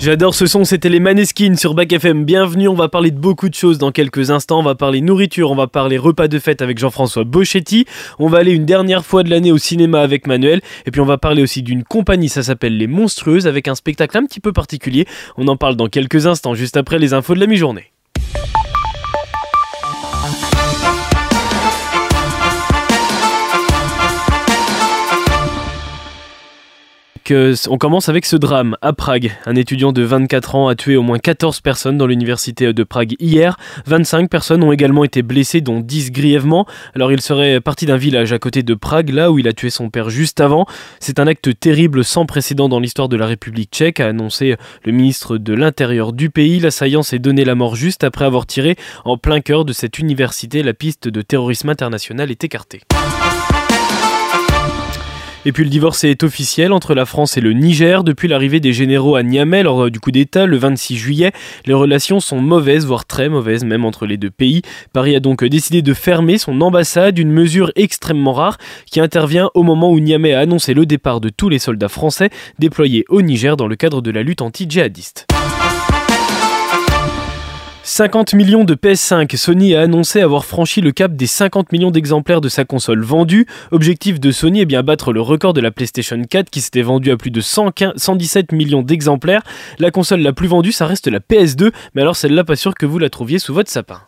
J'adore ce son, c'était les Maneskin sur Back FM. Bienvenue, on va parler de beaucoup de choses dans quelques instants. On va parler nourriture, on va parler repas de fête avec Jean-François Boschetti. On va aller une dernière fois de l'année au cinéma avec Manuel. Et puis on va parler aussi d'une compagnie, ça s'appelle Les Monstrueuses, avec un spectacle un petit peu particulier. On en parle dans quelques instants, juste après les infos de la mi-journée. On commence avec ce drame à Prague. Un étudiant de 24 ans a tué au moins 14 personnes dans l'université de Prague hier. 25 personnes ont également été blessées, dont 10 grièvement. Alors il serait parti d'un village à côté de Prague, là où il a tué son père juste avant. C'est un acte terrible sans précédent dans l'histoire de la République tchèque, a annoncé le ministre de l'Intérieur du pays. L'assaillant s'est donné la mort juste après avoir tiré en plein cœur de cette université. La piste de terrorisme international est écartée. Et puis le divorce est officiel entre la France et le Niger. Depuis l'arrivée des généraux à Niamey lors euh, du coup d'État le 26 juillet, les relations sont mauvaises, voire très mauvaises même entre les deux pays. Paris a donc décidé de fermer son ambassade, une mesure extrêmement rare qui intervient au moment où Niamey a annoncé le départ de tous les soldats français déployés au Niger dans le cadre de la lutte anti-djihadiste. 50 millions de PS5. Sony a annoncé avoir franchi le cap des 50 millions d'exemplaires de sa console vendue. Objectif de Sony est bien battre le record de la PlayStation 4 qui s'était vendue à plus de 117 millions d'exemplaires. La console la plus vendue, ça reste la PS2, mais alors celle-là, pas sûr que vous la trouviez sous votre sapin.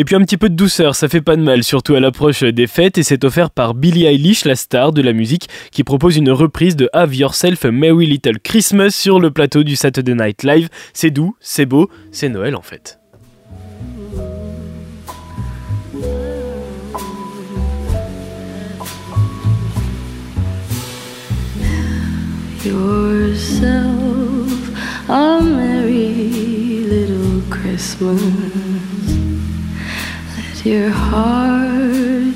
Et puis un petit peu de douceur, ça fait pas de mal, surtout à l'approche des fêtes, et c'est offert par Billie Eilish, la star de la musique, qui propose une reprise de Have Yourself a Merry Little Christmas sur le plateau du Saturday Night Live. C'est doux, c'est beau, c'est Noël en fait. Your heart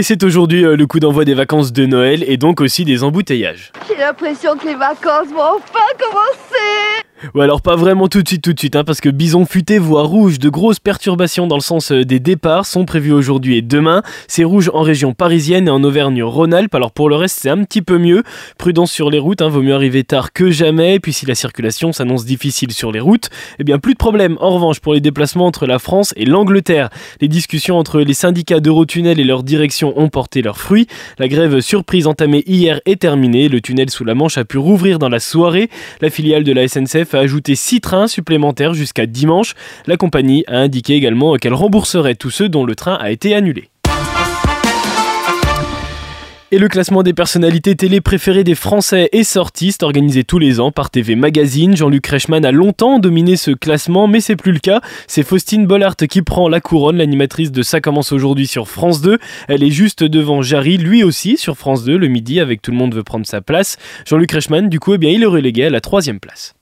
Et c'est aujourd'hui euh, le coup d'envoi des vacances de Noël et donc aussi des embouteillages. J'ai l'impression que les vacances vont enfin commencer ou alors pas vraiment tout de suite, tout de suite, hein, parce que Bison Futé voit rouge. De grosses perturbations dans le sens euh, des départs sont prévues aujourd'hui et demain. C'est rouge en région parisienne et en Auvergne-Rhône-Alpes. Alors pour le reste, c'est un petit peu mieux. Prudence sur les routes, hein, vaut mieux arriver tard que jamais. Puis si la circulation s'annonce difficile sur les routes, eh bien plus de problème. En revanche, pour les déplacements entre la France et l'Angleterre, les discussions entre les syndicats d'Eurotunnel et leur direction ont porté leurs fruits. La grève surprise entamée hier est terminée. Le tunnel sous la Manche a pu rouvrir dans la soirée. La filiale de la SNCF a ajouté 6 trains supplémentaires jusqu'à dimanche. La compagnie a indiqué également qu'elle rembourserait tous ceux dont le train a été annulé. Et le classement des personnalités télé préférées des Français est sorti, c'est organisé tous les ans par TV Magazine. Jean-Luc Reichmann a longtemps dominé ce classement, mais c'est plus le cas. C'est Faustine Bollard qui prend la couronne, l'animatrice de Ça commence aujourd'hui sur France 2. Elle est juste devant Jarry, lui aussi sur France 2 le midi avec Tout le monde veut prendre sa place. Jean-Luc Reichmann, du coup, eh bien, il est relégué à la troisième place.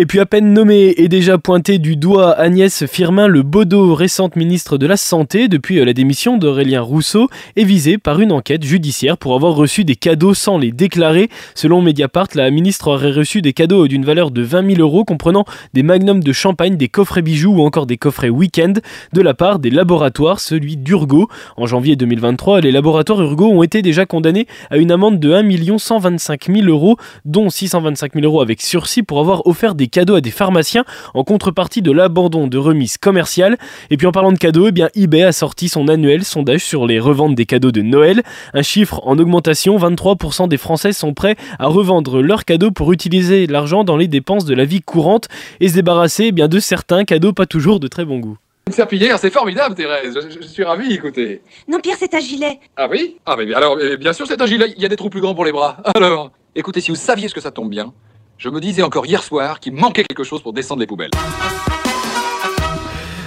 Et puis à peine nommé et déjà pointé du doigt Agnès Firmin Le Bodo, récente ministre de la Santé depuis euh, la démission d'Aurélien Rousseau, est visée par une enquête judiciaire pour avoir reçu des cadeaux sans les déclarer. Selon Mediapart, la ministre aurait reçu des cadeaux d'une valeur de 20 000 euros comprenant des magnums de champagne, des coffrets bijoux ou encore des coffrets week-end de la part des laboratoires, celui d'Urgo. En janvier 2023, les laboratoires Urgo ont été déjà condamnés à une amende de 1 125 000 euros, dont 625 000 euros avec sursis pour avoir offert des cadeaux à des pharmaciens en contrepartie de l'abandon de remises commerciales. Et puis en parlant de cadeaux, eh bien eBay a sorti son annuel sondage sur les reventes des cadeaux de Noël. Un chiffre en augmentation, 23% des Français sont prêts à revendre leurs cadeaux pour utiliser l'argent dans les dépenses de la vie courante et se débarrasser eh bien, de certains cadeaux pas toujours de très bon goût. Une serpillière, c'est formidable, Thérèse. Je, je suis ravi, écoutez. Non, Pierre, c'est un gilet. Ah oui? Ah, mais alors, bien sûr, c'est un gilet. Il y a des trous plus grands pour les bras. Alors, écoutez, si vous saviez ce que ça tombe bien, je me disais encore hier soir qu'il manquait quelque chose pour descendre les poubelles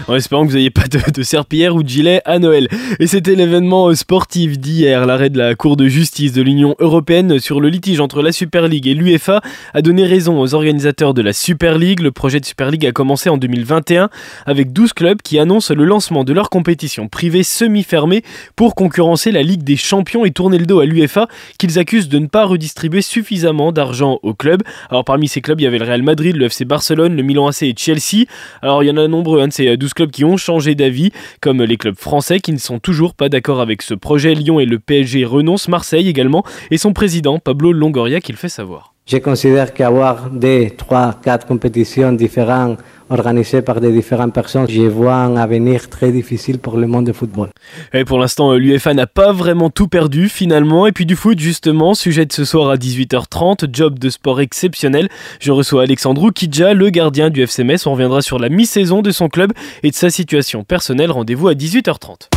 en espérant que vous n'ayez pas de, serpillière ou de gilet à Noël. Et c'était l'événement euh, sportif d'hier. L'arrêt de la Cour de justice de l'Union européenne sur le litige entre la Super League et l'UEFA a donné raison aux organisateurs de la Super League. Le projet de Super League a commencé en 2021 avec 12 clubs qui annoncent le lancement de leur compétition privée semi-fermée pour concurrencer la Ligue des Champions et tourner le dos à l'UEFA qu'ils accusent de ne pas redistribuer suffisamment d'argent aux clubs. Alors parmi ces clubs, il y avait le Real Madrid, le FC Barcelone, le Milan AC et Chelsea. Alors il y en a nombreux, un de ces 12 clubs qui ont changé d'avis, comme les clubs français qui ne sont toujours pas d'accord avec ce projet. Lyon et le PSG renoncent, Marseille également, et son président Pablo Longoria qui le fait savoir. Je considère qu'avoir des trois, quatre compétitions différentes organisées par des différentes personnes, je vois un avenir très difficile pour le monde du football. Et pour l'instant, l'UEFA n'a pas vraiment tout perdu finalement. Et puis du foot, justement, sujet de ce soir à 18h30, job de sport exceptionnel. Je reçois Alexandre Oukidja, le gardien du FCMS. On reviendra sur la mi-saison de son club et de sa situation personnelle. Rendez-vous à 18h30.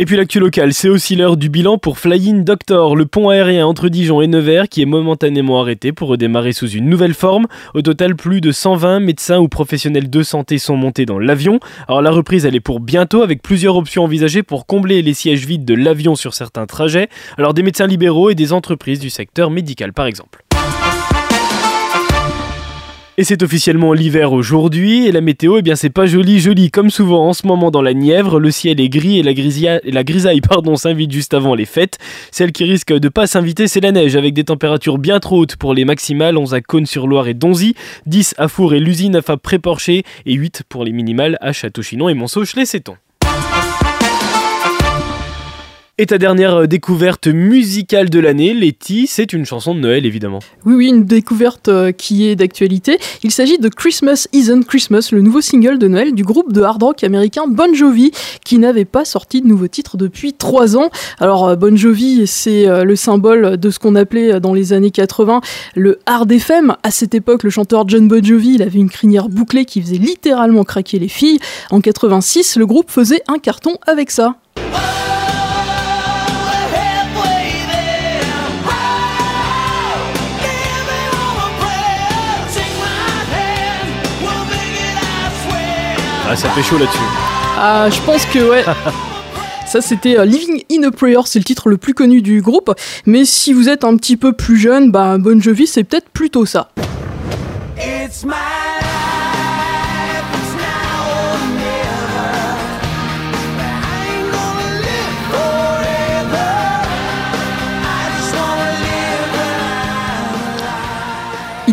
Et puis l'actu locale, c'est aussi l'heure du bilan pour Flying Doctor, le pont aérien entre Dijon et Nevers qui est momentanément arrêté pour redémarrer sous une nouvelle forme. Au total, plus de 120 médecins ou professionnels de santé sont montés dans l'avion. Alors la reprise, elle est pour bientôt avec plusieurs options envisagées pour combler les sièges vides de l'avion sur certains trajets. Alors des médecins libéraux et des entreprises du secteur médical par exemple. Et c'est officiellement l'hiver aujourd'hui et la météo, eh bien c'est pas joli, joli comme souvent en ce moment dans la Nièvre. Le ciel est gris et la, grisaille pardon, s'invite juste avant les fêtes. Celle qui risque de pas s'inviter, c'est la neige avec des températures bien trop hautes pour les maximales. 11 à Cône-sur-Loire et Donzy, 10 à Four et l'usine à Fab Préporché et 8 pour les minimales à Château-Chinon et Monceau-les-Sétons. Et ta dernière euh, découverte musicale de l'année, Letty, c'est une chanson de Noël évidemment. Oui, oui, une découverte euh, qui est d'actualité. Il s'agit de Christmas Isn't Christmas, le nouveau single de Noël du groupe de hard rock américain Bon Jovi, qui n'avait pas sorti de nouveau titre depuis trois ans. Alors euh, Bon Jovi, c'est le symbole de ce qu'on appelait dans les années 80 le hard FM. À cette époque, le chanteur John Bon Jovi, il avait une crinière bouclée qui faisait littéralement craquer les filles. En 86, le groupe faisait un carton avec ça. Ah, ça fait chaud là-dessus. Ah, je pense que ouais. Ça, c'était euh, Living in a Prayer, c'est le titre le plus connu du groupe. Mais si vous êtes un petit peu plus jeune, bah, Bon Jovi, c'est peut-être plutôt ça. It's my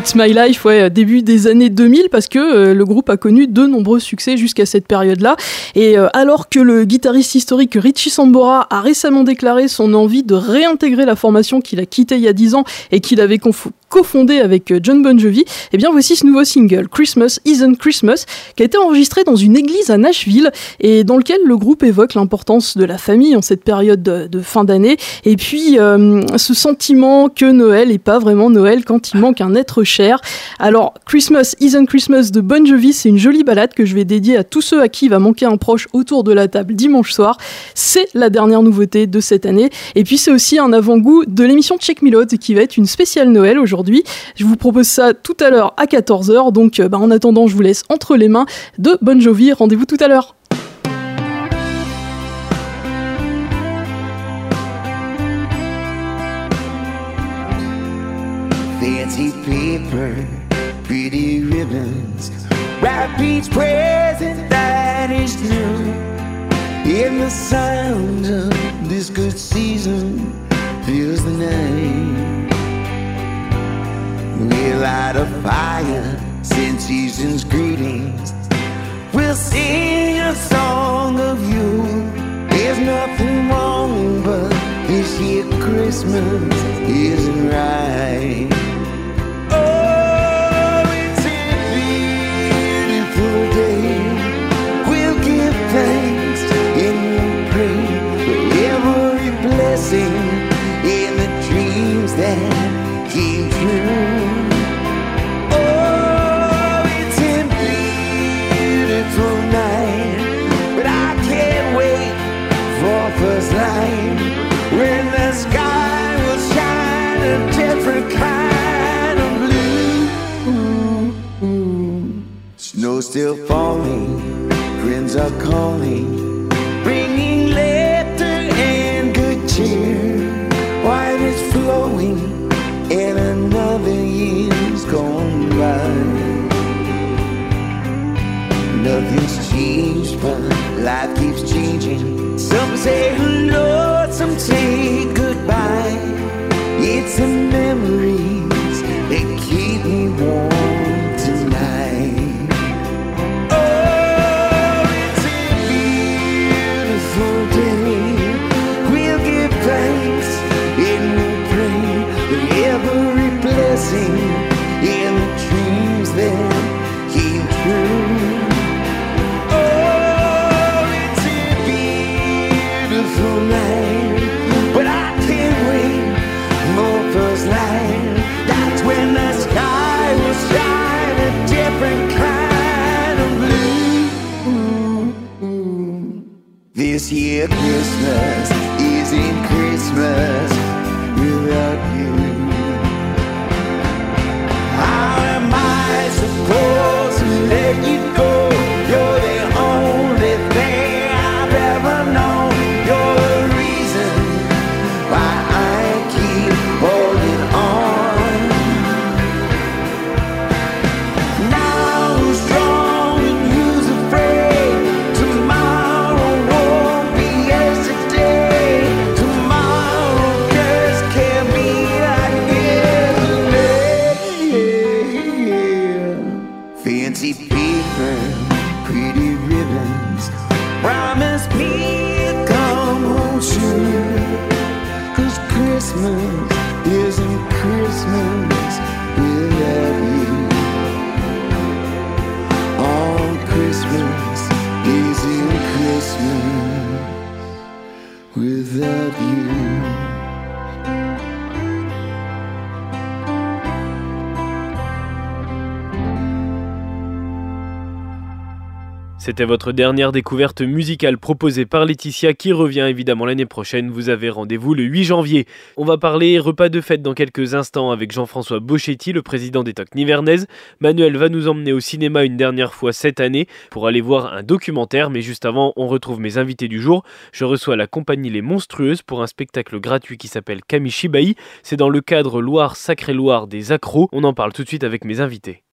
It's My Life, ouais, début des années 2000, parce que euh, le groupe a connu de nombreux succès jusqu'à cette période-là. Et euh, alors que le guitariste historique Richie Sambora a récemment déclaré son envie de réintégrer la formation qu'il a quittée il y a 10 ans et qu'il avait cofondé avec euh, John Bon Jovi, eh bien voici ce nouveau single, Christmas Isn't Christmas, qui a été enregistré dans une église à Nashville et dans lequel le groupe évoque l'importance de la famille en cette période de, fin d'année et puis ce sentiment que Noël n'est pas vraiment Noël quand il manque un être cher. Alors, Christmas Isn't Christmas de Bon Jovi, c'est une jolie balade que je vais dédier à tous ceux à qui il va manquer un proche autour de la table dimanche soir. C'est la dernière nouveauté de cette année. Et puis, c'est aussi un avant-goût de l'émission Check Me Load qui va être une spéciale Noël aujourd'hui. Je vous propose ça tout à l'heure à 14h. Donc, euh, bah, en attendant, je vous laisse entre les mains de Bon Jovi. Rendez-vous tout à l'heure. fancy paper, ribbons, present. In the sound this good season fills the night. We'll light a fire, send season's greetings. We'll sing a song of you. There's nothing wrong, but this year Christmas isn't right. Still falling, friends are calling, bringing laughter and good cheer. Wine is flowing, and another year's gone by. Nothing's changed, but life keeps changing. Some say C'était votre dernière découverte musicale proposée par Laetitia qui revient évidemment l'année prochaine. Vous avez rendez-vous le 8 janvier. On va parler repas de fête dans quelques instants avec Jean-François Bochetti, le président des Tocs Nivernaises. Manuel va nous emmener au cinéma une dernière fois cette année pour aller voir un documentaire. Mais juste avant, on retrouve mes invités du jour. Je reçois la compagnie Les Monstrueuses pour un spectacle gratuit qui s'appelle Kamishibai. C'est dans le cadre Loire Sacré Loire des Accros. On en parle tout de suite avec mes invités.